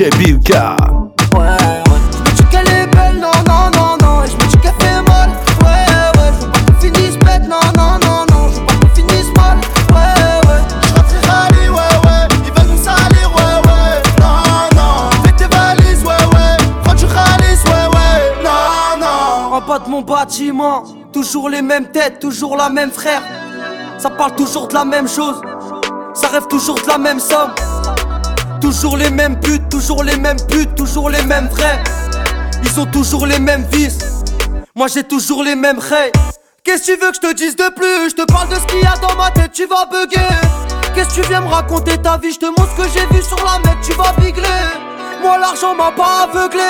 DJ Bilka. Ouais, ouais. Je qu'elle est belle, non, non, non, non. Et je me dis qu'elle fait mal. Ouais, ouais. Je veux pas qu'on finisse bête, non, non, non, non. Je veux pas qu'on finisse mal. Ouais, ouais. Je rentrerai rallye, ouais, ouais. Ils veulent nous salir, ouais, ouais. Non, non. Fais tes valises, ouais, ouais. Prends du ralice, ouais, ouais. Non, non. En bas de mon bâtiment, toujours les mêmes têtes, toujours la même frère. Ça parle toujours de la même chose. Ça rêve toujours de la même somme. Toujours les mêmes buts, toujours les mêmes putes, toujours les mêmes vrais. Ils ont toujours les mêmes vices. Moi j'ai toujours les mêmes rays. Qu'est-ce que tu veux que je te dise de plus? Je te parle de ce qu'il y a dans ma tête, tu vas bugger. Qu'est-ce que tu viens me raconter ta vie? Je te montre ce que j'ai vu sur la mec, tu vas bigler. Moi l'argent m'a pas aveuglé.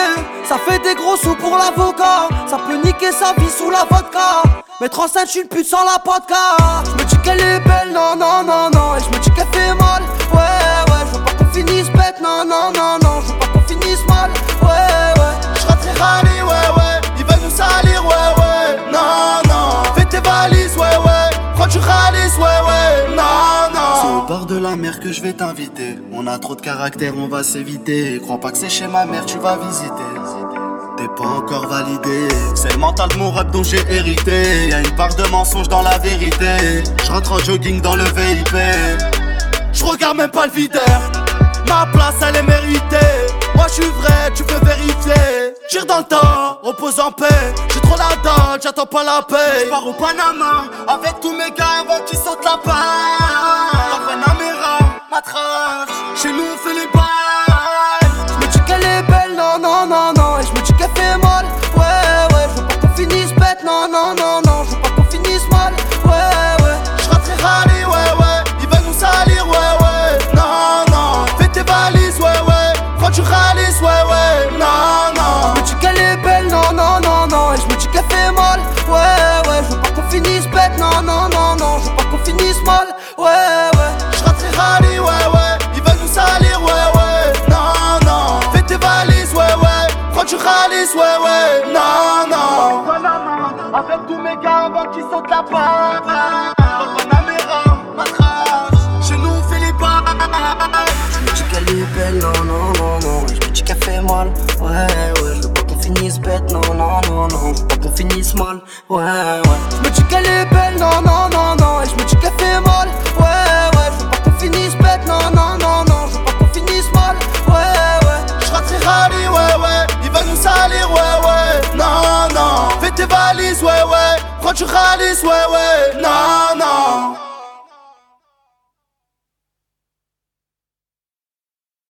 Ça fait des gros sous pour l'avocat. Ça peut niquer sa vie sous la vodka. Mettre enceinte, je suis une pute sans la vodka. Je me dis qu'elle est belle, non, non, non, non. De la mer que je vais t'inviter. On a trop de caractère, on va s'éviter. Crois pas que c'est chez ma mère, tu vas visiter. T'es pas encore validé. C'est le mental de mon rap dont j'ai hérité. Y'a une part de mensonge dans la vérité. Je rentre en jogging dans le VIP. Je regarde même pas le videur. Ma place, elle est méritée. Moi, je suis vrai, tu peux vérifier. Tire dans le temps, repose en paix. J'ai trop la date, j'attends pas la paix. Je au Panama avec tous mes gars avant qu'ils sautent la part. Panamera, Ouais, ouais. Non, non. Avec tous mes gars avant qu'ils sautent la belle, non, non, non, non. Je me dis mal. Ouais, ouais, je pas qu'on finisse bête, non, non, non, non. Je pas qu'on finisse mal. Ouais, ouais. Je me dis qu'elle est non, non, non, tu ralis, ouais, ouais. Non,